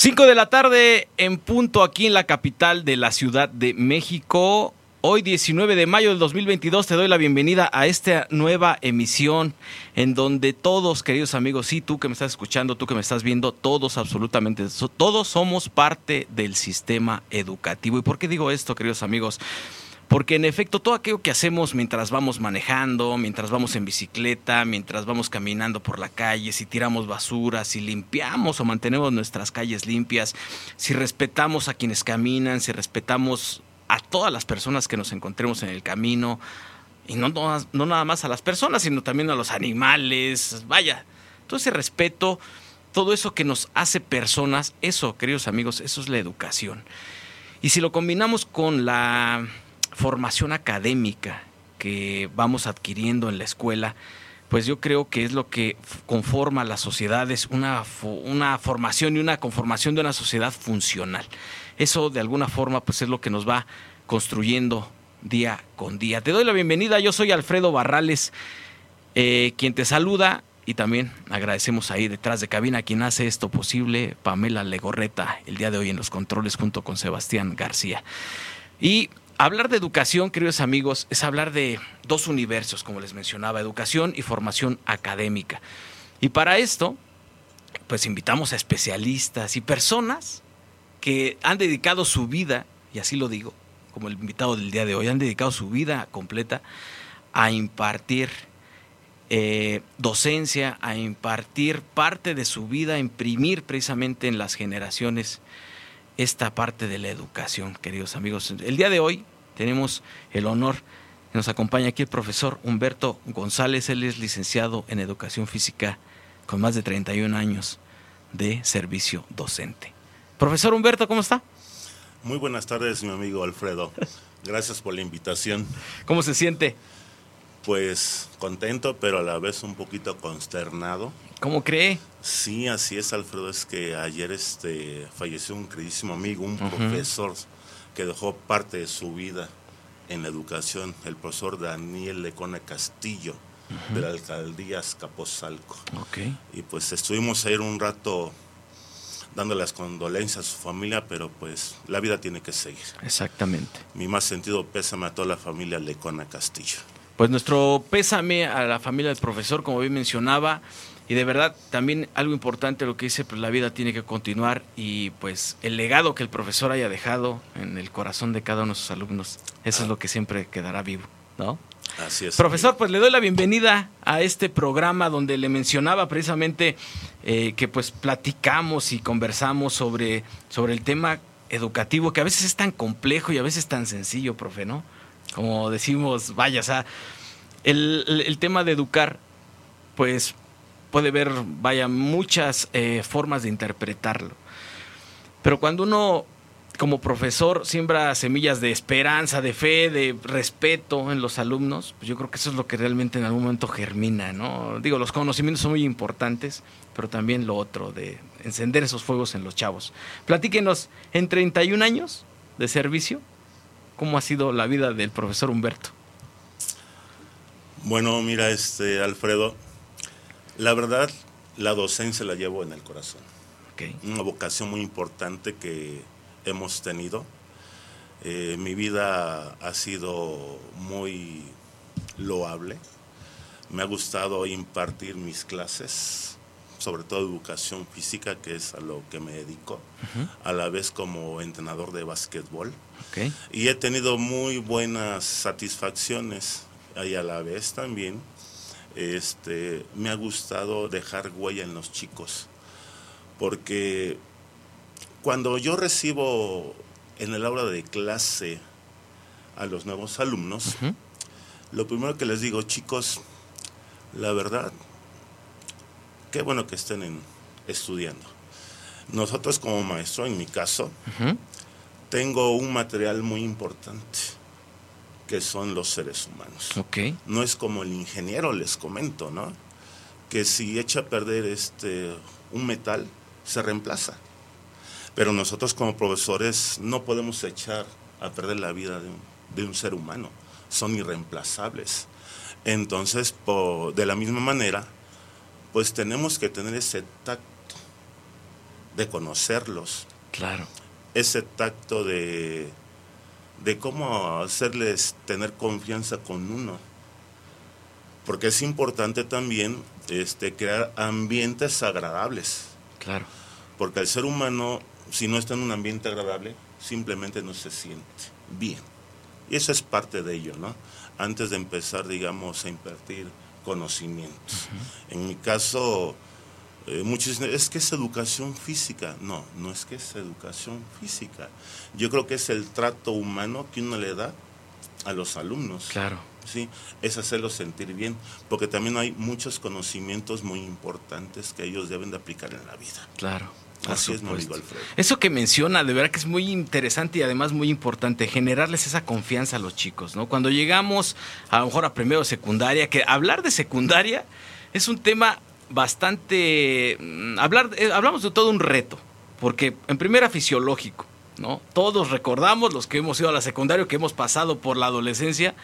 Cinco de la tarde en punto aquí en la capital de la Ciudad de México. Hoy 19 de mayo del 2022 te doy la bienvenida a esta nueva emisión en donde todos, queridos amigos, sí, tú que me estás escuchando, tú que me estás viendo, todos absolutamente, todos somos parte del sistema educativo. ¿Y por qué digo esto, queridos amigos? Porque en efecto, todo aquello que hacemos mientras vamos manejando, mientras vamos en bicicleta, mientras vamos caminando por la calle, si tiramos basura, si limpiamos o mantenemos nuestras calles limpias, si respetamos a quienes caminan, si respetamos a todas las personas que nos encontremos en el camino, y no, no, nada más a las personas, sino también a los animales, vaya, todo ese respeto, todo eso que nos hace personas, eso, queridos amigos, eso es la educación. Y si lo combinamos con la formación académica que vamos adquiriendo en la escuela, pues yo creo que es lo que conforma las sociedades, una, una formación y una conformación de una sociedad funcional. Eso de alguna forma pues es lo que nos va construyendo día con día. Te doy la bienvenida, yo soy Alfredo Barrales, eh, quien te saluda y también agradecemos ahí detrás de cabina quien hace esto posible, Pamela Legorreta, el día de hoy en los controles junto con Sebastián García. Y Hablar de educación, queridos amigos, es hablar de dos universos, como les mencionaba, educación y formación académica. Y para esto, pues invitamos a especialistas y personas que han dedicado su vida, y así lo digo, como el invitado del día de hoy, han dedicado su vida completa a impartir eh, docencia, a impartir parte de su vida, a imprimir precisamente en las generaciones esta parte de la educación, queridos amigos. El día de hoy tenemos el honor, nos acompaña aquí el profesor Humberto González, él es licenciado en educación física con más de 31 años de servicio docente. Profesor Humberto, ¿cómo está? Muy buenas tardes, mi amigo Alfredo. Gracias por la invitación. ¿Cómo se siente? Pues contento, pero a la vez un poquito consternado. ¿Cómo cree? Sí, así es, Alfredo. Es que ayer este, falleció un queridísimo amigo, un profesor que dejó parte de su vida en la educación, el profesor Daniel Lecona Castillo, de la alcaldía Escaposalco. Okay. Y pues estuvimos ahí un rato dando las condolencias a su familia, pero pues la vida tiene que seguir. Exactamente. Mi más sentido pésame a toda la familia Lecona Castillo. Pues nuestro pésame a la familia del profesor, como bien mencionaba, y de verdad también algo importante lo que dice, pues la vida tiene que continuar y pues el legado que el profesor haya dejado en el corazón de cada uno de sus alumnos, eso es lo que siempre quedará vivo, ¿no? Así es. Profesor, pues le doy la bienvenida a este programa donde le mencionaba precisamente eh, que pues platicamos y conversamos sobre, sobre el tema educativo, que a veces es tan complejo y a veces tan sencillo, profe, ¿no? Como decimos, vaya, o sea, el, tema de educar, pues puede haber, vaya, muchas eh, formas de interpretarlo. Pero cuando uno, como profesor, siembra semillas de esperanza, de fe, de respeto en los alumnos, pues yo creo que eso es lo que realmente en algún momento germina, ¿no? Digo, los conocimientos son muy importantes, pero también lo otro, de encender esos fuegos en los chavos. Platíquenos, en 31 años de servicio, ¿Cómo ha sido la vida del profesor Humberto? Bueno, mira, este Alfredo, la verdad, la docencia la llevo en el corazón. Una vocación muy importante que hemos tenido. Eh, mi vida ha sido muy loable. Me ha gustado impartir mis clases sobre todo educación física, que es a lo que me dedico, a la vez como entrenador de básquetbol. Y he tenido muy buenas satisfacciones y a la vez también este, me ha gustado dejar huella en los chicos, porque cuando yo recibo en el aula de clase a los nuevos alumnos, lo primero que les digo, chicos, la verdad, qué bueno que estén estudiando. Nosotros como maestro, en mi caso, tengo un material muy importante, que son los seres humanos. Okay. No es como el ingeniero, les comento, ¿no? Que si echa a perder este, un metal, se reemplaza. Pero nosotros como profesores no podemos echar a perder la vida de un, ser humano. Son irreemplazables. Entonces, de la misma manera, pues tenemos que tener ese tacto de conocerlos. Claro. Ese tacto de, de cómo hacerles tener confianza con uno. Porque es importante también este, crear ambientes agradables. Claro. Porque el ser humano, si no está en un ambiente agradable, simplemente no se siente bien. Y eso es parte de ello, ¿no? Antes de empezar, digamos, a impartir conocimientos. En mi caso, eh, muchos dicen, es que es educación física. No, no es que es educación física. Yo creo que es el trato humano que uno le da a los alumnos. Claro. ¿sí? Es hacerlos sentir bien, porque también hay muchos conocimientos muy importantes que ellos deben de aplicar en la vida. Claro. Así es, mi amigo Alfredo. Eso que menciona, de verdad que es muy interesante y además muy importante, generarles esa confianza a los chicos, ¿no? Cuando llegamos a lo mejor a primero secundaria, que hablar de secundaria es un tema bastante... Mm, hablar, eh, hablamos de todo un reto, porque en primera fisiológico, ¿no? Todos recordamos, los que hemos ido a la secundaria, que hemos pasado por la adolescencia,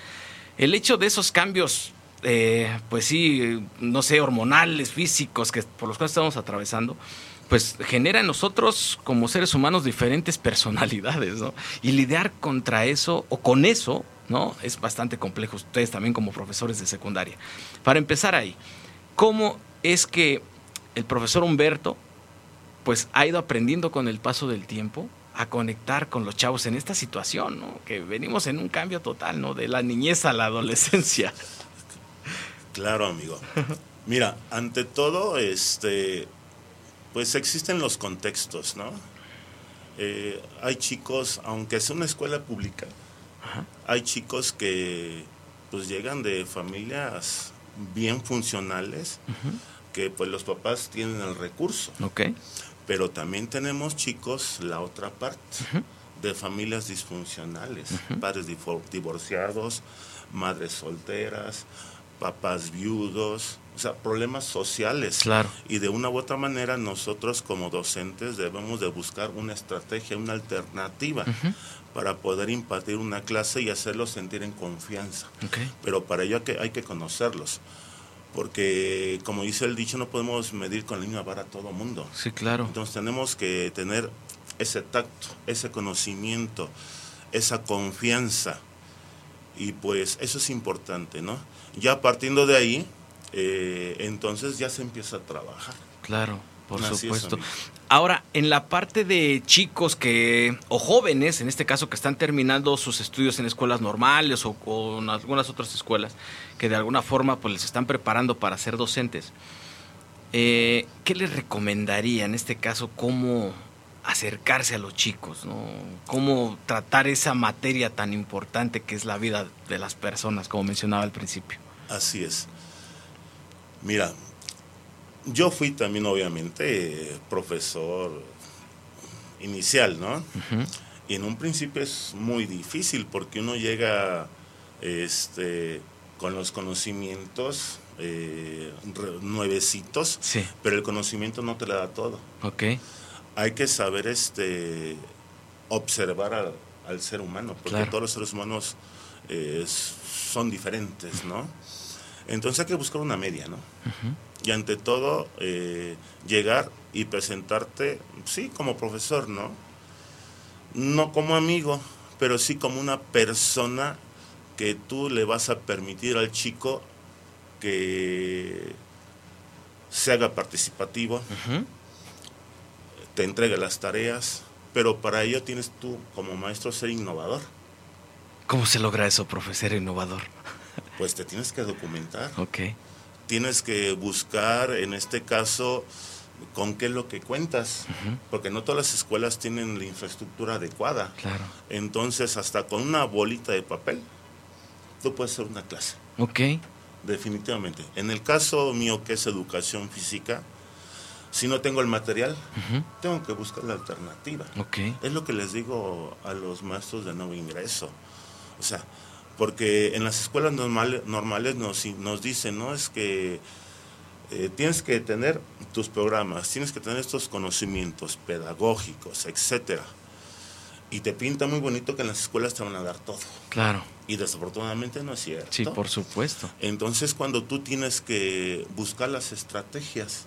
el hecho de esos cambios, eh, pues sí, no sé, hormonales, físicos, que por los cuales estamos atravesando, pues genera en nosotros como seres humanos diferentes personalidades, ¿no? Y lidiar contra eso o con eso, ¿no? Es bastante complejo, ustedes también como profesores de secundaria. Para empezar ahí, ¿cómo es que el profesor Humberto, pues ha ido aprendiendo con el paso del tiempo a conectar con los chavos en esta situación, ¿no? Que venimos en un cambio total, ¿no? De la niñez a la adolescencia. Claro, amigo. Mira, ante todo, este, pues existen los contextos, ¿no? Eh, hay chicos, aunque es una escuela pública, hay chicos que pues llegan de familias bien funcionales, que pues los papás tienen el recurso. Okay. Pero también tenemos chicos, la otra parte, de familias disfuncionales, padres divorciados, madres solteras, papás viudos, o sea, problemas sociales. Claro. Y de una u otra manera nosotros como docentes debemos de buscar una estrategia, una alternativa para poder impartir una clase y hacerlos sentir en confianza. Pero para ello hay que, hay que conocerlos. Porque, como dice el dicho, no podemos medir con la misma vara a todo mundo. Sí, claro. Entonces tenemos que tener ese tacto, ese conocimiento, esa confianza. Y pues eso es importante, ¿no? Ya partiendo de ahí, eh, entonces ya se empieza a trabajar. Claro, por supuesto. Ahora, en la parte de chicos que, o jóvenes, en este caso, que están terminando sus estudios en escuelas normales o, en algunas otras escuelas, que de alguna forma pues les están preparando para ser docentes, eh, ¿qué les recomendaría en este caso cómo acercarse a los chicos, ¿no? cómo tratar esa materia tan importante que es la vida de las personas, como mencionaba al principio? Así es. Mira, yo fui también obviamente profesor inicial, ¿no? Y en un principio es muy difícil porque uno llega este, con los conocimientos eh, nuevecitos, pero el conocimiento no te lo da todo. Okay. Hay que saber este, observar al ser humano, porque todos los seres humanos eh, son diferentes, ¿no? Entonces hay que buscar una media, ¿no? Y ante todo, eh, llegar y presentarte, sí, como profesor, ¿no? No como amigo, pero sí como una persona que tú le vas a permitir al chico que se haga participativo, te entregue las tareas, pero para ello tienes tú como maestro ser innovador. ¿Cómo se logra eso, profesor innovador? pues te tienes que documentar. Ok. Tienes que buscar, en este caso, con qué es lo que cuentas, porque no todas las escuelas tienen la infraestructura adecuada. Claro. Entonces, hasta con una bolita de papel, tú puedes hacer una clase. Ok. Definitivamente. En el caso mío, que es educación física, Si no tengo el material, tengo que buscar la alternativa. Okay. Es lo que les digo a los maestros de nuevo ingreso. O sea, porque en las escuelas normales, normales nos, nos dicen, ¿no? Es que eh, tienes que tener tus programas, tienes que tener estos conocimientos pedagógicos, etcétera. Y te pinta muy bonito que en las escuelas te van a dar todo. Claro. Y desafortunadamente no es cierto. Sí, por supuesto. Entonces, cuando tú tienes que buscar las estrategias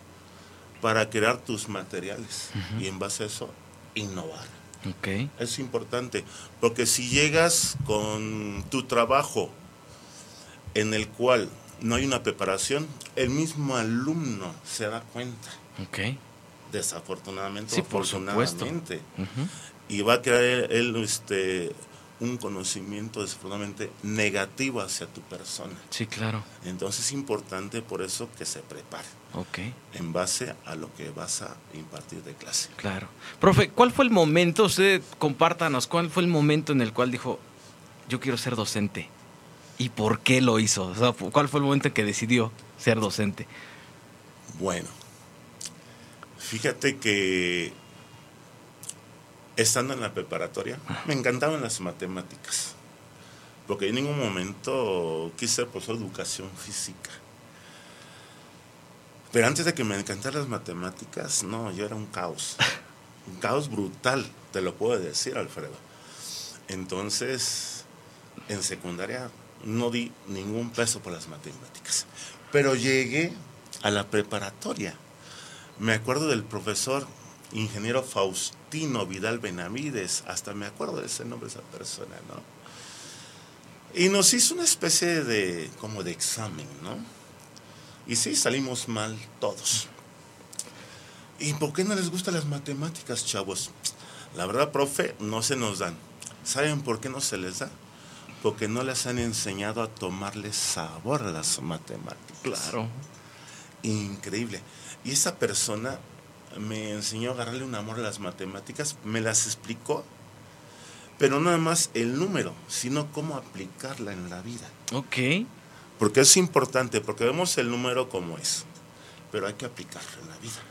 para crear tus materiales y en base a eso innovar. Okay. Es importante, porque si llegas con tu trabajo en el cual no hay una preparación, el mismo alumno se da cuenta. Okay. Desafortunadamente, sí, por supuesto. Y va a crear él este, un conocimiento desafortunadamente negativo hacia tu persona. Sí, claro. Entonces es importante por eso que se prepare. Ok. En base a lo que vas a impartir de clase. Claro. Profe, ¿cuál fue el momento, usted compártanos, cuál fue el momento en el cual dijo, yo quiero ser docente? ¿Y por qué lo hizo? O sea, ¿Cuál fue el momento en que decidió ser docente? Bueno, fíjate que estando en la preparatoria, me encantaban las matemáticas, porque en ningún momento quise de educación física. Pero antes de que me encantaran las matemáticas, no, yo era un caos, un caos brutal, te lo puedo decir, Alfredo. Entonces, en secundaria no di ningún peso por las matemáticas, pero llegué a la preparatoria. Me acuerdo del profesor ingeniero Faustino Vidal Benavides, hasta me acuerdo de ese nombre de esa persona, ¿no? Y nos hizo una especie de, como de examen, ¿no? Y sí, salimos mal todos. ¿Y por qué no les gustan las matemáticas, chavos? La verdad, profe, no se nos dan. ¿Saben por qué no se les da? Porque no les han enseñado a tomarle sabor a las matemáticas. Claro. Increíble. Y esa persona me enseñó a agarrarle un amor a las matemáticas, me las explicó, pero no nada más el número, sino cómo aplicarla en la vida. Ok. Porque es importante, porque vemos el número como es, pero hay que aplicarlo en la vida.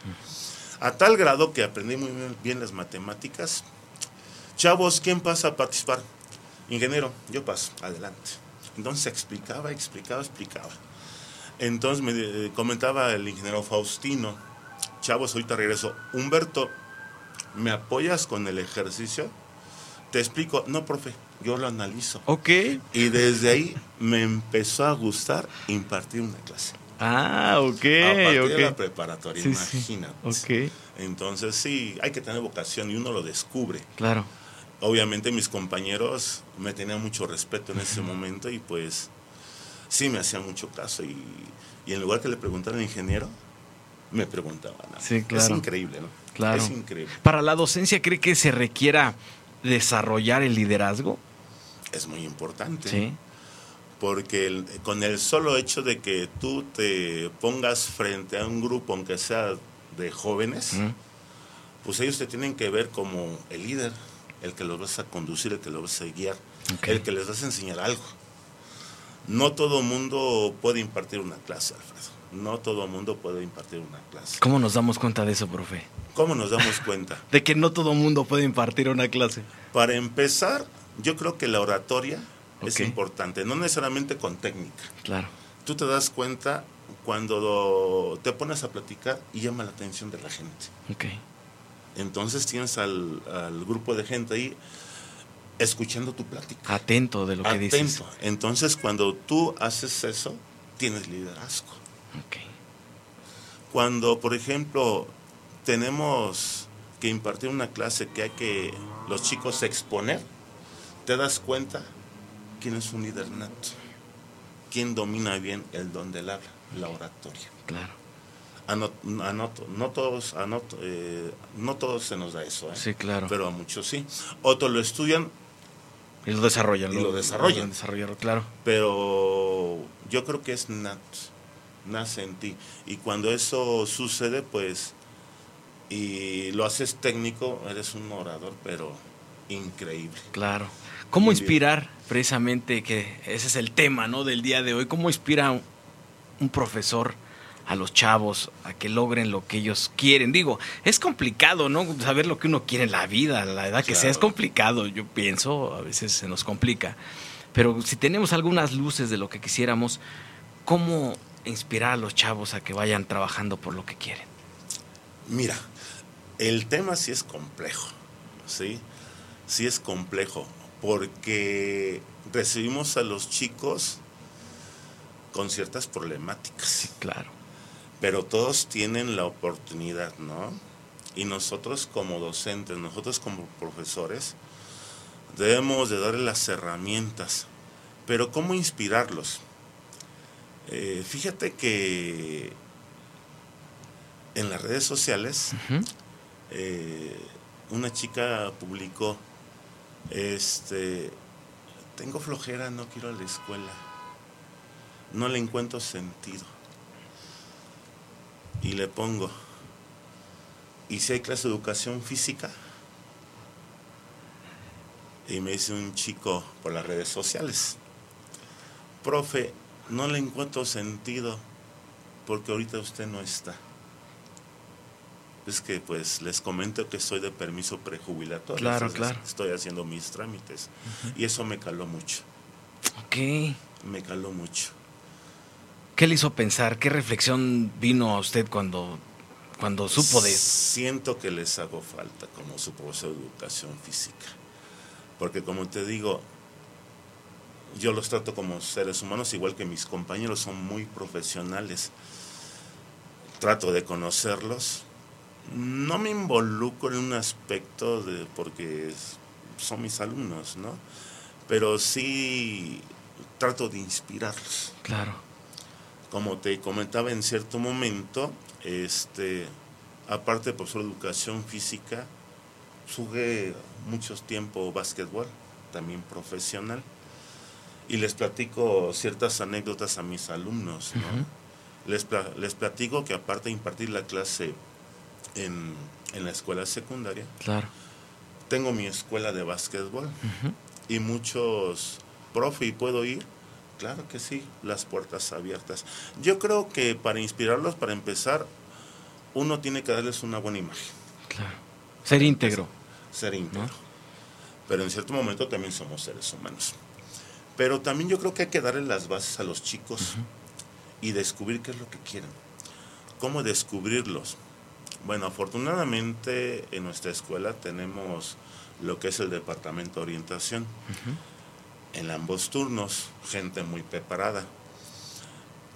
A tal grado que aprendí muy bien las matemáticas. Chavos, ¿quién pasa a participar? Ingeniero, yo paso, adelante. Entonces explicaba, explicaba, explicaba. Entonces me eh, comentaba el ingeniero Faustino, chavos, ahorita regreso. Humberto, ¿me apoyas con el ejercicio? Te explico, no, profe, yo lo analizo. Ok. Y desde ahí me empezó a gustar impartir una clase. Ah, ok. A partir okay. de la preparatoria, imagínate. Ok. Entonces sí, hay que tener vocación y uno lo descubre. Claro. Obviamente mis compañeros me tenían mucho respeto en ese momento y pues sí me hacían mucho caso. Y, y en lugar que le preguntara al ingeniero, me preguntaban. Sí, claro. Es increíble, ¿no? Claro. Es increíble. ¿Para la docencia cree que se requiera desarrollar el liderazgo? Es muy importante. Sí. Porque el, con el solo hecho de que tú te pongas frente a un grupo, aunque sea de jóvenes, mm. pues ellos te tienen que ver como el líder, el que los vas a conducir, el que los vas a guiar, okay. el que les vas a enseñar algo. No todo mundo puede impartir una clase, Alfredo. No todo mundo puede impartir una clase. ¿Cómo nos damos cuenta de eso, profe? ¿Cómo nos damos cuenta? de que no todo mundo puede impartir una clase. Para empezar, yo creo que la oratoria okay. es importante, no necesariamente con técnica. Claro. Tú te das cuenta cuando te pones a platicar y llama la atención de la gente. Okay. Entonces tienes al, al grupo de gente ahí escuchando tu plática. Atento de lo que Atento. dices. Entonces, cuando tú haces eso, tienes liderazgo. Okay. Cuando, por ejemplo, tenemos que impartir una clase que hay que los chicos exponer, te das cuenta quién es un líder nato, quién domina bien el don del habla, la oratoria. Claro. Anoto, anoto, no todos, anoto, eh, no todos se nos da eso, ¿eh? Sí, claro. pero a muchos sí. Otros lo estudian y lo desarrollan. Y lo, lo desarrollan. Lo desarrollan, claro. Pero yo creo que es nato, nace en ti. Y cuando eso sucede, pues, y lo haces técnico, eres un orador, pero increíble. Claro. ¿Cómo inspirar precisamente, que ese es el tema ¿no? del día de hoy, cómo inspira un, profesor a los chavos a que logren lo que ellos quieren. Digo, es complicado, ¿no? Saber lo que uno quiere en la vida, la edad que sea, es complicado, yo pienso, a veces se nos complica. Pero si tenemos algunas luces de lo que quisiéramos, ¿cómo inspirar a los chavos a que vayan trabajando por lo que quieren? Mira, el tema sí es complejo, ¿sí? Sí es complejo, porque recibimos a los chicos con ciertas problemáticas. Sí, claro pero todos tienen la oportunidad, ¿no? Y nosotros como docentes, nosotros como profesores, debemos de darle las herramientas. Pero ¿cómo inspirarlos? Eh, fíjate que en las redes sociales eh, una chica publicó, este, tengo flojera, no quiero a la escuela, no le encuentro sentido y le pongo, ¿y si hay clase de educación física? Y me dice un chico por las redes sociales, profe, no le encuentro sentido porque ahorita usted no está. Es que pues les comento que soy de permiso prejubilatorio. Claro, claro. Estoy haciendo mis trámites. Y eso me caló mucho. Ok. Me caló mucho. ¿Qué le hizo pensar? ¿Qué reflexión vino a usted cuando, cuando supo de Siento que les hago falta como su profesor de educación física. Porque como te digo, yo los trato como seres humanos, igual que mis compañeros son muy profesionales. Trato de conocerlos. No me involucro en un aspecto de porque son mis alumnos, ¿no? Pero sí trato de inspirarlos. Claro como te comentaba en cierto momento, este, aparte de profesor de educación física, jugué mucho tiempo básquetbol, también profesional, y les platico ciertas anécdotas a mis alumnos. les, les platico que aparte de impartir la clase en, la escuela secundaria, claro. tengo mi escuela de básquetbol y muchos, profe, ¿y puedo ir? Claro que sí, las puertas abiertas. Yo creo que para inspirarlos, para empezar, uno tiene que darles una buena imagen. Claro. Ser íntegro. Ser íntegro. Pero en cierto momento también somos seres humanos. Pero también yo creo que hay que darle las bases a los chicos y descubrir qué es lo que quieren. ¿Cómo descubrirlos? Bueno, afortunadamente en nuestra escuela tenemos lo que es el departamento de orientación en ambos turnos, gente muy preparada.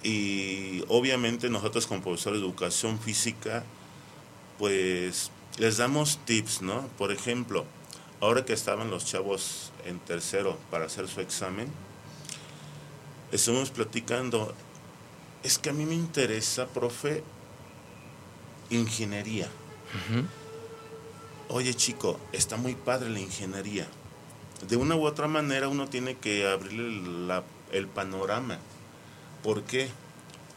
Y obviamente nosotros como profesores de educación física, pues les damos tips, ¿no? Por ejemplo, ahora que estaban los chavos en tercero para hacer su examen, estuvimos platicando, es que a mí me interesa, profe, ingeniería. Oye chico, está muy padre la ingeniería de una u otra manera uno tiene que abrirle el panorama. ¿Por qué?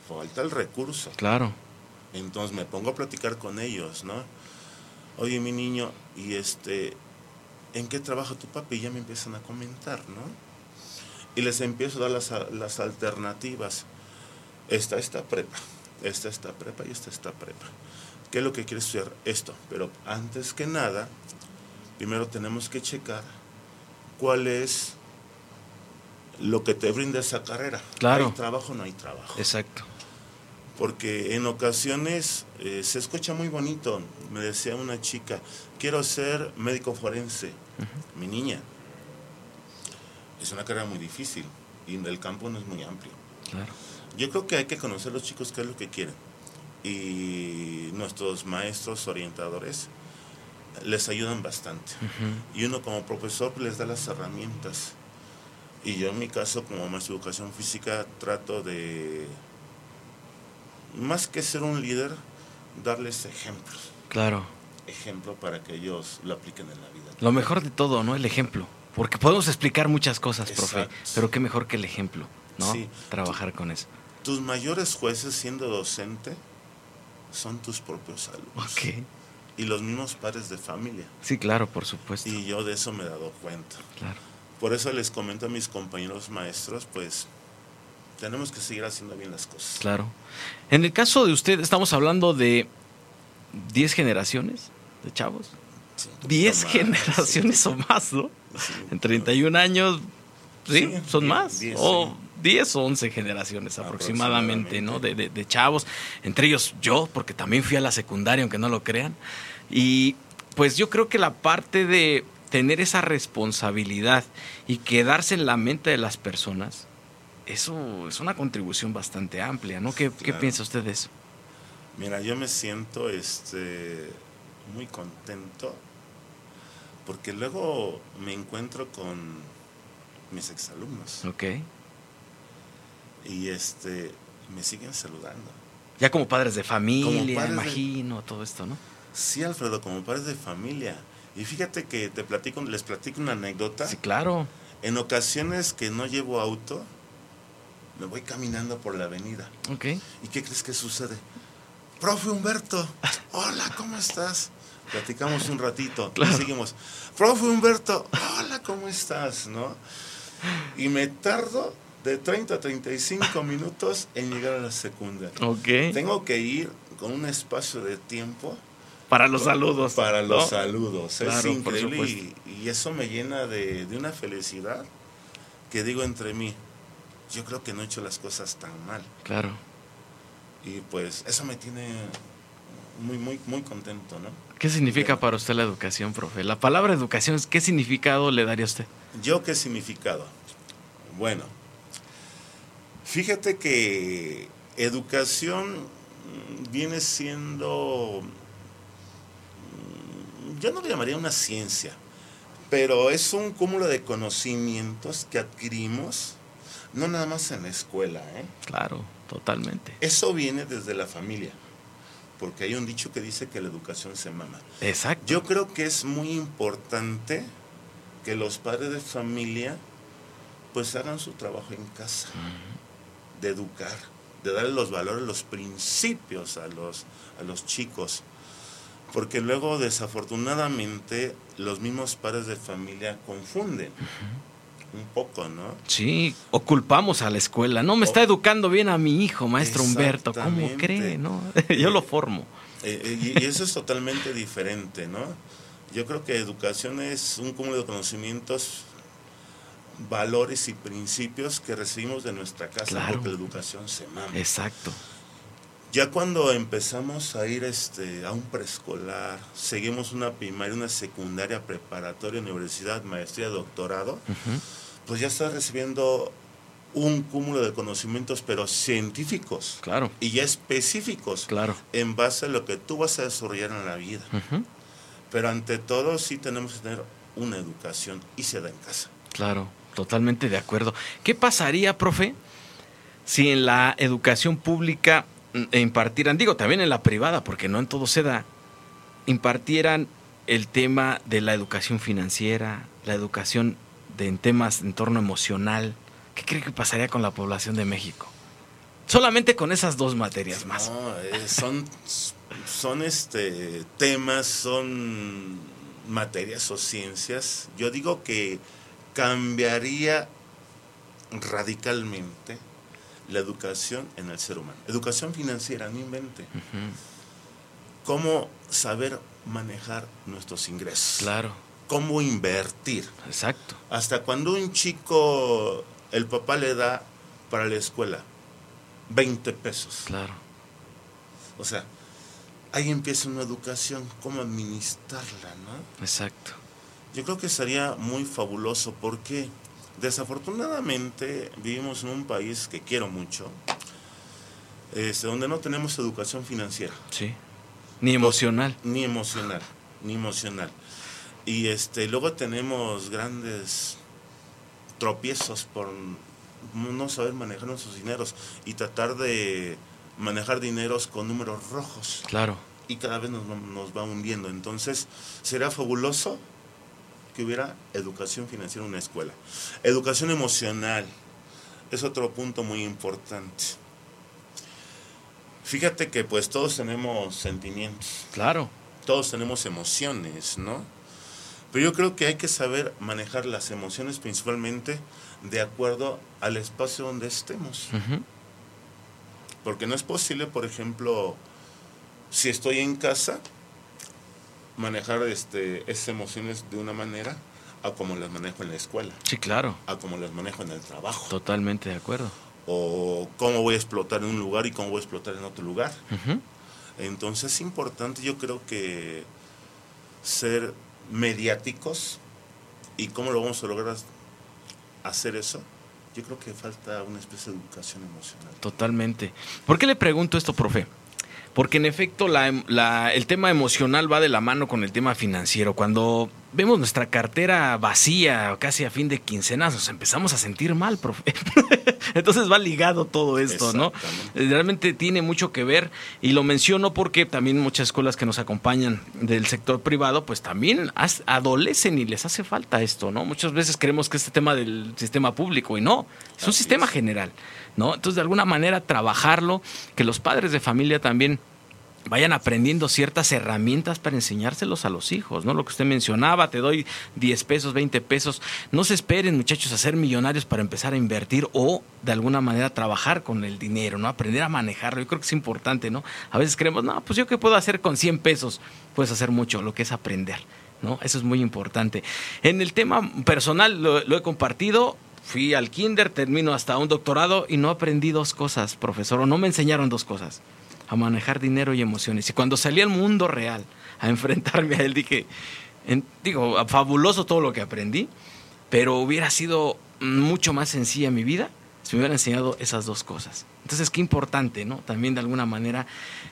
Falta el recurso. Claro. Entonces me pongo a platicar con ellos, ¿no? Oye, mi niño, ¿y este, en qué trabaja tu papi? Y ya me empiezan a comentar, ¿no? Y les empiezo a dar las, las alternativas. Esta, esta prepa, esta, esta prepa y esta, esta prepa. ¿Qué es lo que quieres estudiar? Esto. Pero antes que nada, primero tenemos que checar cuál es lo que te brinda esa carrera. Claro. ¿Hay trabajo o no hay trabajo? Exacto. Porque en ocasiones eh, se escucha muy bonito. Me decía una chica, quiero ser médico forense. Mi niña. Es una carrera muy difícil y el campo no es muy amplio. Claro. Yo creo que hay que conocer a los chicos qué es lo que quieren. Y nuestros maestros orientadores les ayudan bastante. Y uno como profesor les da las herramientas. Y yo en mi caso como maestro de educación física trato de, más que ser un líder, darles ejemplos. Claro. Ejemplo para que ellos lo apliquen en la vida. Lo mejor de todo, ¿no? El ejemplo. Porque podemos explicar muchas cosas, profe, pero qué mejor que el ejemplo, ¿no? Trabajar con eso. Tus mayores jueces siendo docente son tus propios alumnos. Ok y los mismos padres de familia. Sí, claro, por supuesto. Y yo de eso me he dado cuenta. Claro. Por eso les comento a mis compañeros maestros, pues tenemos que seguir haciendo bien las cosas. Claro. En el caso de usted, estamos hablando de 10 generaciones de chavos. 10 generaciones o más, ¿no? en 31 años, sí, son más. o 10 o 11 generaciones aproximadamente, ¿no? De, de, chavos. Entre ellos yo, porque también fui a la secundaria, aunque no lo crean. Y pues yo creo que la parte de tener esa responsabilidad y quedarse en la mente de las personas, eso es una contribución bastante amplia, ¿no? ¿Qué, piensa usted de eso? Mira, yo me siento este, muy contento porque luego me encuentro con mis exalumnos. Ok. Y este, me siguen saludando. Ya como padres de familia, imagino, todo esto, ¿no? Sí, Alfredo, como padres de familia. Y fíjate que te platico, les platico una anécdota. Sí, claro. En ocasiones que no llevo auto, me voy caminando por la avenida. Ok. ¿Y qué crees que sucede? Profe Humberto, hola, ¿cómo estás? Platicamos un ratito y seguimos. Profe Humberto, hola, ¿cómo estás? ¿No? Y me tardo de 30 a 35 minutos en llegar a la secundaria. Ok. Tengo que ir con un espacio de tiempo. Para los saludos. Para los saludos. es increíble y, y, eso me llena de, de una felicidad que digo entre mí, yo creo que no he hecho las cosas tan mal. Claro. Y pues eso me tiene muy, muy, muy contento, ¿no? ¿Qué significa para usted la educación, profe? La palabra educación, ¿qué significado le daría a usted? ¿Yo qué significado? Bueno, fíjate que educación viene siendo, yo no le llamaría una ciencia, pero es un cúmulo de conocimientos que adquirimos no nada más en la escuela, ¿eh? Claro, totalmente. Eso viene desde la familia, porque hay un dicho que dice que la educación se mama. Exacto. Yo creo que es muy importante que los padres de familia pues hagan su trabajo en casa, de educar, de darle los valores, los principios a los, a los chicos. Porque luego, desafortunadamente, los mismos padres de familia confunden un poco, ¿no? Sí, o culpamos a la escuela. No me está educando bien a mi hijo, maestro Humberto. ¿Cómo cree? No? Yo lo formo. Eh, eh, y eso es totalmente diferente, ¿no? Yo creo que educación es un cúmulo de conocimientos, valores y principios que recibimos de nuestra casa porque la educación se mama. Exacto. Ya cuando empezamos a ir este, a un preescolar, seguimos una primaria, una secundaria, preparatoria, universidad, maestría, doctorado, pues ya estás recibiendo un cúmulo de conocimientos, pero científicos. Claro. Y ya específicos. Claro. En base a lo que tú vas a desarrollar en la vida. Pero ante todo sí tenemos que tener una educación y se da en casa. Claro, totalmente de acuerdo. ¿Qué pasaría, profe, si en la educación pública impartieran, digo también en la privada, porque no en todo se da, impartieran el tema de la educación financiera, la educación de, en temas de entorno emocional, ¿qué cree que pasaría con la población de México? Solamente con esas dos materias más. No, eh, son, son este, temas, son materias o ciencias. Yo digo que cambiaría radicalmente la educación en el ser humano. Educación financiera, no invente. Cómo saber manejar nuestros ingresos. Claro cómo invertir. Exacto. Hasta cuando un chico, el papá le da para la escuela 20 pesos. Claro. O sea, ahí empieza una educación, cómo administrarla, ¿no? Exacto. Yo creo que sería muy fabuloso porque desafortunadamente vivimos en un país que quiero mucho, este, donde no tenemos educación financiera. Sí. Ni emocional. Ni emocional, ni emocional. Y este, luego tenemos grandes tropiezos por no saber manejar nuestros dineros y tratar de manejar dineros con números rojos. Claro. Y cada vez nos, nos va hundiendo. Entonces, será fabuloso que hubiera educación financiera en una escuela. Educación emocional es otro punto muy importante. Fíjate que pues todos tenemos sentimientos. Claro. Todos tenemos emociones, ¿no? Pero yo creo que hay que saber manejar las emociones principalmente de acuerdo al espacio donde estemos. Porque no es posible, por ejemplo, si estoy en casa, manejar este, esas emociones de una manera a como las manejo en la escuela. Sí, claro. A como las manejo en el trabajo. Totalmente de acuerdo. O cómo voy a explotar en un lugar y cómo voy a explotar en otro lugar. Entonces es importante, yo creo que ser mediáticos y cómo lo vamos a lograr hacer eso. Yo creo que falta una especie de educación emocional. Totalmente. ¿Por qué le pregunto esto, profe? porque en efecto la, el tema emocional va de la mano con el tema financiero. Cuando vemos nuestra cartera vacía, casi a fin de quincenas, nos empezamos a sentir mal, profe. Entonces va ligado todo esto, ¿no? Realmente tiene mucho que ver y lo menciono porque también muchas escuelas que nos acompañan del sector privado, pues también adolecen y les hace falta esto, ¿no? Muchas veces creemos que este tema del sistema público y no, es un sistema general. ¿no? Entonces, de alguna manera, trabajarlo, que los padres de familia también vayan aprendiendo ciertas herramientas para enseñárselos a los hijos, ¿no? Lo que usted mencionaba, te doy 10 pesos, 20 pesos. No se esperen, muchachos, a ser millonarios para empezar a invertir o de alguna manera trabajar con el dinero, ¿no? Aprender a manejarlo. Yo creo que es importante, ¿no? A veces creemos, no, pues yo qué puedo hacer con 100 pesos. Puedes hacer mucho, lo que es aprender, ¿no? Eso es muy importante. En el tema personal lo he compartido, fui al kinder, termino hasta un doctorado y no aprendí dos cosas, profesor, o no me enseñaron dos cosas, a manejar dinero y emociones. Y cuando salí al mundo real a enfrentarme a él, dije, digo, fabuloso todo lo que aprendí, pero hubiera sido mucho más sencilla mi vida si me hubieran enseñado esas dos cosas. Entonces, qué importante, ¿no? También de alguna manera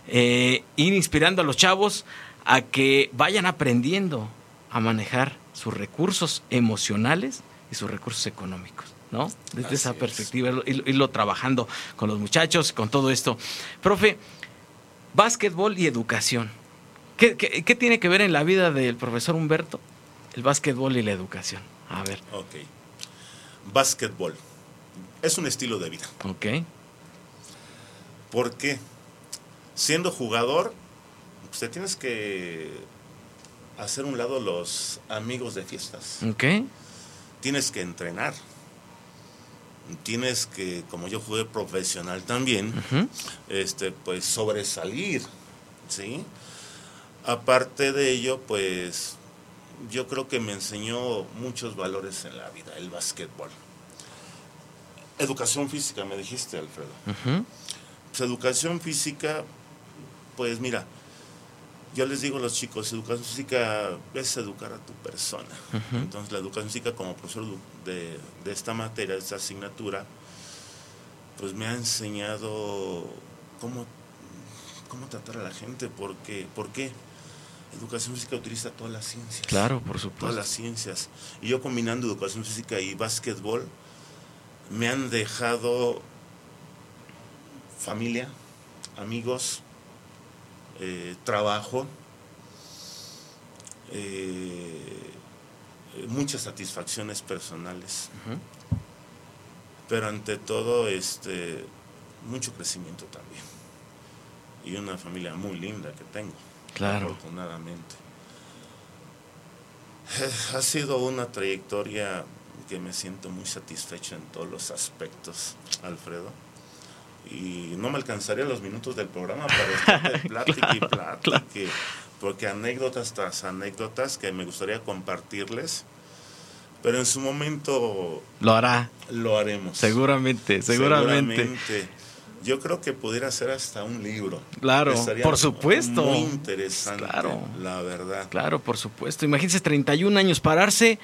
eh, ir inspirando a los chavos a que vayan aprendiendo a manejar sus recursos emocionales y sus recursos económicos. ¿no? Desde esa perspectiva, irlo, trabajando con los muchachos, con todo esto. Profe, básquetbol y educación. ¿Qué, tiene que ver en la vida del profesor Humberto el básquetbol y la educación? A ver. Ok. Básquetbol. Es un estilo de vida. Ok. ¿Por qué? Siendo jugador, usted tienes que hacer un lado los amigos de fiestas. Ok tienes que entrenar. Tienes que, como yo jugué profesional también, este, pues sobresalir, ¿sí? Aparte de ello, pues yo creo que me enseñó muchos valores en la vida, el básquetbol. Educación física, me dijiste, Alfredo. Pues educación física, pues mira, yo les digo a los chicos, educación física es educar a tu persona. Entonces la educación física como profesor de, esta materia, de esta asignatura, pues me ha enseñado cómo, cómo tratar a la gente, porque, ¿por qué? Educación física utiliza todas las ciencias. Claro, por supuesto. Todas las ciencias. Y yo combinando educación física y básquetbol, me han dejado familia, amigos, eh, trabajo, eh, muchas satisfacciones personales, pero ante todo este, mucho crecimiento también y una familia muy linda que tengo, claro. afortunadamente. Eh, ha sido una trayectoria que me siento muy satisfecho en todos los aspectos, Alfredo y no me alcanzaría los minutos del programa para estar de plática y plática, porque anécdotas tras anécdotas que me gustaría compartirles, pero en su momento lo hará. Lo haremos. Seguramente, seguramente. Yo creo que pudiera ser hasta un libro. Claro, por supuesto. Muy interesante, claro. la verdad. Claro, por supuesto. Imagínense 31 años pararse,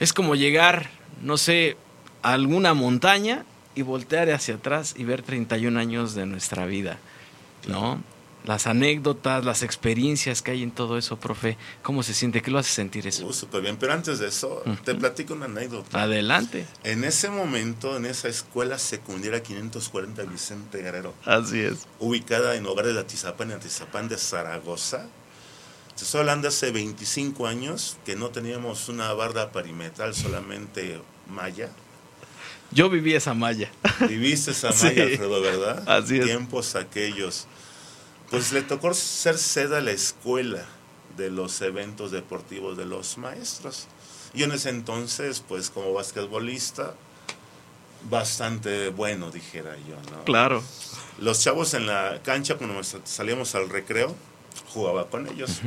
es como llegar, no sé, a alguna montaña y voltear hacia atrás y ver 31 años de nuestra vida, ¿no? Las anécdotas, las experiencias que hay en todo eso, profe, ¿cómo se siente? ¿Qué lo hace sentir eso? Uh, Súper bien, pero antes de eso, te platico una anécdota. Adelante. En ese momento, en esa escuela secundaria 540 Vicente Guerrero. Así es. Ubicada en Hogar de Atizapán, en Atizapán de Zaragoza. Te estoy hablando hace 25 años que no teníamos una barda perimetral, solamente malla yo viví esa malla. Viviste esa malla, Alfredo, ¿verdad? Así es. Tiempos aquellos. Pues le tocó ser sede a la escuela de los eventos deportivos de los maestros. Y en ese entonces, pues como basquetbolista, bastante bueno, dijera yo. ¿no? Claro. Los chavos en la cancha, cuando salíamos al recreo, jugaba con ellos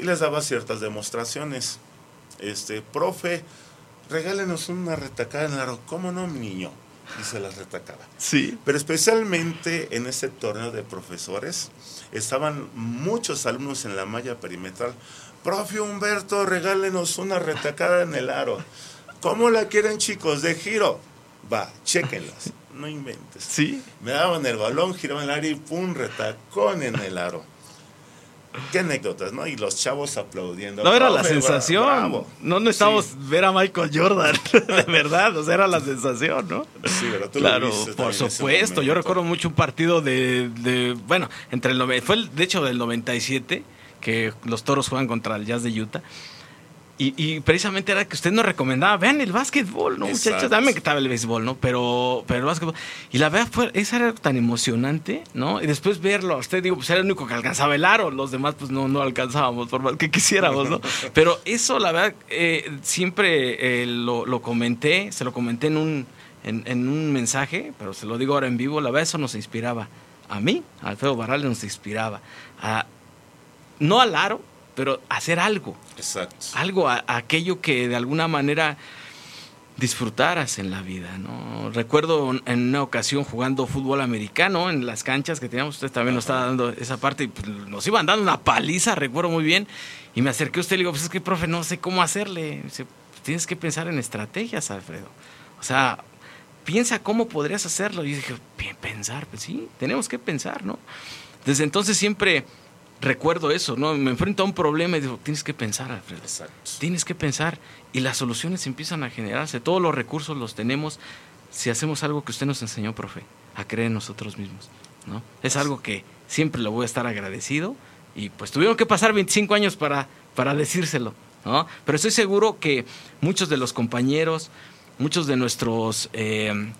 y les daba ciertas demostraciones. Este, profe, regálenos una retacada en el aro. ¿Cómo no, niño? Y se las retacaba. Sí. Pero especialmente en ese torneo de profesores, estaban muchos alumnos en la malla perimetral. Profe Humberto, regálenos una retacada en el aro. ¿Cómo la quieren, chicos? De giro. Va, chequenlas. No inventes. Sí. Me daban el balón, giraban el área y pum, retacón en el aro. Qué anécdotas, ¿no? Y los chavos aplaudiendo. No, era la sensación. No necesitábamos ver a Michael Jordan, de verdad. O sea, era la sensación, ¿no? Sí, pero tú claro, lo viste por supuesto. Yo recuerdo mucho un partido de, de bueno, entre el fue el, de hecho del 97 que los Toros juegan contra el Jazz de Utah y, precisamente era que usted nos recomendaba, vean el básquetbol, ¿no, muchachos? Dame que estaba el béisbol, ¿no? Pero, pero el básquetbol. Y la verdad fue, esa era tan emocionante, ¿no? Y después verlo, usted digo, pues era el único que alcanzaba el aro, los demás pues no, no alcanzábamos, por más que quisiéramos, ¿no? Pero eso, la verdad, eh, siempre eh, lo, lo, comenté, se lo comenté en un, en, en, un mensaje, pero se lo digo ahora en vivo, la verdad eso nos inspiraba. A mí, a Alfredo Barral nos inspiraba. A, no al aro, pero hacer algo. Exacto. Algo, a, aquello que de alguna manera disfrutaras en la vida, ¿no? Recuerdo en una ocasión jugando fútbol americano en las canchas que teníamos, usted también nos estaba dando esa parte y pues, nos iban dando una paliza, recuerdo muy bien, y me acerqué a usted y le digo, pues es que profe, no sé cómo hacerle. Dice, tienes que pensar en estrategias, Alfredo. O sea, piensa cómo podrías hacerlo. Y yo dije, bien, pensar, pues sí, tenemos que pensar, ¿no? Desde entonces siempre recuerdo eso, ¿no? Me enfrento a un problema y digo, tienes que pensar, Alfredo. Exacto. Tienes que pensar y las soluciones empiezan a generarse. Todos los recursos los tenemos si hacemos algo que usted nos enseñó, profe, a creer en nosotros mismos, ¿no? Es algo que siempre le voy a estar agradecido y pues tuvieron que pasar 25 años para, para decírselo, ¿no? Pero estoy seguro que muchos de los compañeros, muchos de nuestros... Eh,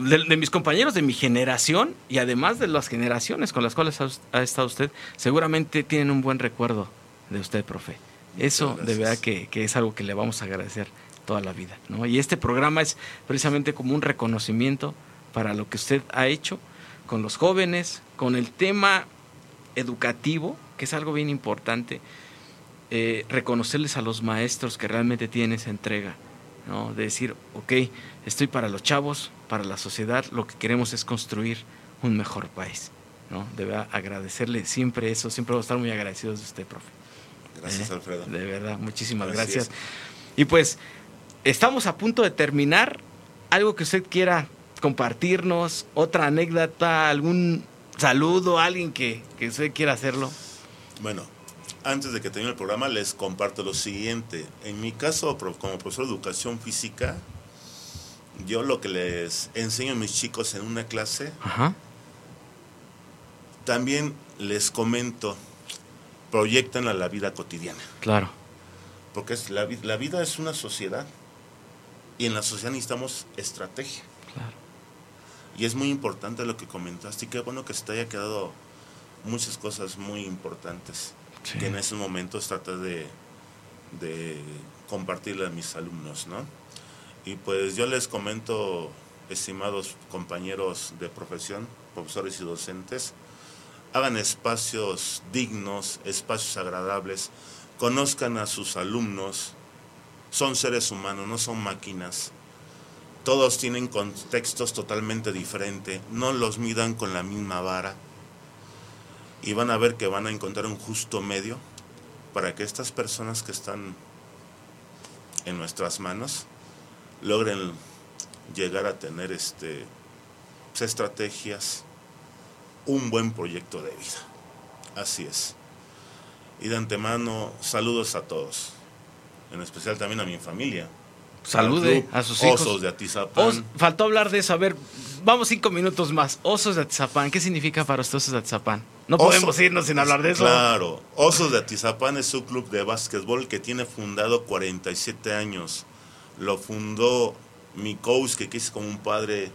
de, mis compañeros de mi generación y además de las generaciones con las cuales ha, estado usted, seguramente tienen un buen recuerdo de usted, profe. Eso de verdad que, es algo que le vamos a agradecer toda la vida. ¿no? Y este programa es precisamente como un reconocimiento para lo que usted ha hecho con los jóvenes, con el tema educativo, que es algo bien importante, eh, reconocerles a los maestros que realmente tienen esa entrega, ¿no? de decir, ok, estoy para los chavos, para la sociedad, lo que queremos es construir un mejor país. ¿no? Debe agradecerle siempre eso, siempre voy a estar muy agradecidos de usted, profe. Gracias, ¿Eh? Alfredo. De verdad, muchísimas gracias. Y pues, estamos a punto de terminar. Algo que usted quiera compartirnos, otra anécdota, algún saludo, alguien que, que usted quiera hacerlo. Bueno, antes de que termine el programa, les comparto lo siguiente. En mi caso, como profesor de educación física, yo lo que les enseño a mis chicos en una clase, también les comento, proyectan a la vida cotidiana. Claro. Porque es la, la vida es una sociedad y en la sociedad necesitamos estrategia. Claro. Y es muy importante lo que comentaste y qué bueno que se te haya quedado muchas cosas muy importantes que en esos momentos traté de, de compartirle a mis alumnos, ¿no? Y pues yo les comento, estimados compañeros de profesión, profesores y docentes, hagan espacios dignos, espacios agradables, conozcan a sus alumnos, son seres humanos, no son máquinas. Todos tienen contextos totalmente diferentes, no los midan con la misma vara y van a ver que van a encontrar un justo medio para que estas personas que están en nuestras manos logren llegar a tener este, pues, estrategias, un buen proyecto de vida. Así es. Y de antemano, saludos a todos, en especial también a mi familia. Salude a sus hijos. Osos de Atizapán. faltó hablar de eso. A ver, vamos cinco minutos más. Osos de Atizapán. ¿Qué significa para usted Osos de Atizapán? No podemos irnos sin hablar de eso. Claro. Osos de Atizapán es un club de básquetbol que tiene fundado 47 años lo fundó mi coach, que quise como un padre,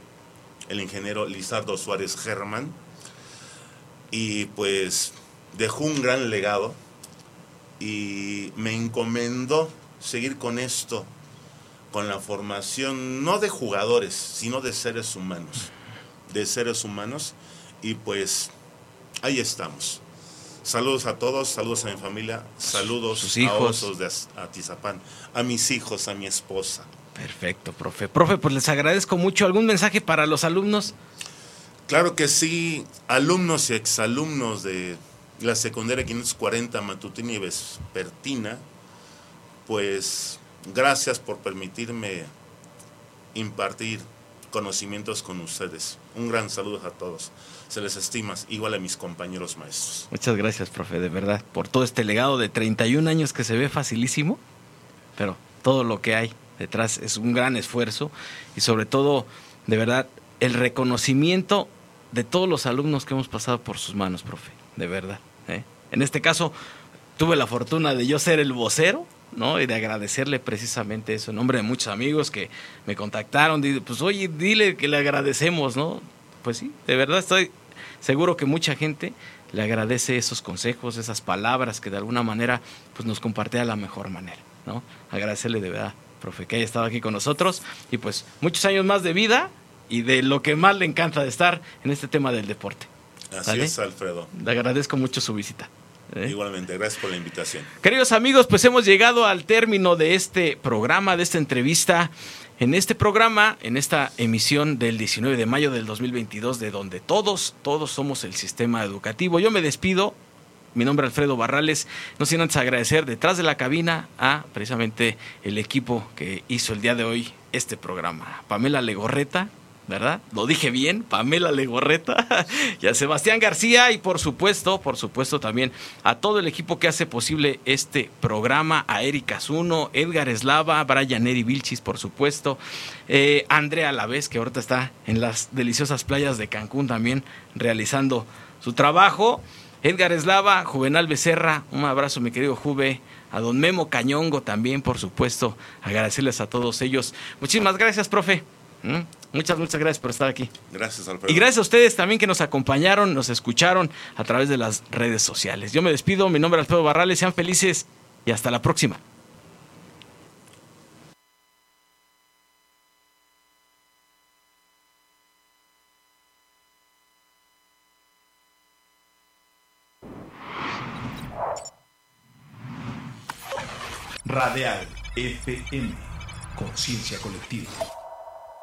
el ingeniero Lizardo Suárez Germán, y pues dejó un gran legado y me encomendó seguir con esto, con la formación no de jugadores, sino de seres humanos, de seres humanos y pues ahí estamos. Saludos a todos, saludos a mi familia, saludos a Osos de Atizapán, a mis hijos, a mi esposa. Perfecto, profe. Profe, pues les agradezco mucho. ¿Algún mensaje para los alumnos? Claro que sí, alumnos y exalumnos de la secundaria 540 Matutina y Vespertina, pues gracias por permitirme impartir conocimientos con ustedes. Un gran saludo a todos. Se les estima, igual a mis compañeros maestros. Muchas gracias, profe, de verdad, por todo este legado de 31 años que se ve facilísimo, pero todo lo que hay detrás es un gran esfuerzo y sobre todo, de verdad, el reconocimiento de todos los alumnos que hemos pasado por sus manos, profe, de verdad. ¿eh? En este caso, tuve la fortuna de yo ser el vocero, ¿no? Y de agradecerle precisamente eso, en nombre de muchos amigos que me contactaron, pues oye, dile que le agradecemos, ¿no? Pues sí, de verdad estoy seguro que mucha gente le agradece esos consejos, esas palabras que de alguna manera pues nos compartía de la mejor manera, ¿no? Agradecerle de verdad, profe, que haya estado aquí con nosotros y pues muchos años más de vida y de lo que más le encanta de estar en este tema del deporte. Así es, Alfredo. Le agradezco mucho su visita. ¿eh? Igualmente, gracias por la invitación. Queridos amigos, pues hemos llegado al término de este programa, de esta entrevista. En este programa, en esta emisión del 19 de mayo del 2022, de donde todos, todos somos el sistema educativo. Yo me despido. Mi nombre es Alfredo Barrales. No sin antes agradecer detrás de la cabina a precisamente el equipo que hizo el día de hoy este programa. Pamela Legorreta, ¿verdad? Lo dije bien, Pamela Legorreta y a Sebastián García y por supuesto, por supuesto también a todo el equipo que hace posible este programa, a Erika Zuno, Edgar Eslava, Brian Eri Vilchis, por supuesto, eh, Andrea Lavés, que ahorita está en las deliciosas playas de Cancún también realizando su trabajo. Edgar Eslava, Juvenal Becerra, un abrazo mi querido Juve, a don Memo Cañongo también, por supuesto, agradecerles a todos ellos. Muchísimas gracias, profe. ¿Mm? Muchas, muchas gracias por estar aquí. Gracias, Alfredo. Y gracias a ustedes también que nos acompañaron, nos escucharon a través de las redes sociales. Yo me despido, mi nombre es Alfredo Barrales, sean felices y hasta la próxima. Radial FM, conciencia colectiva.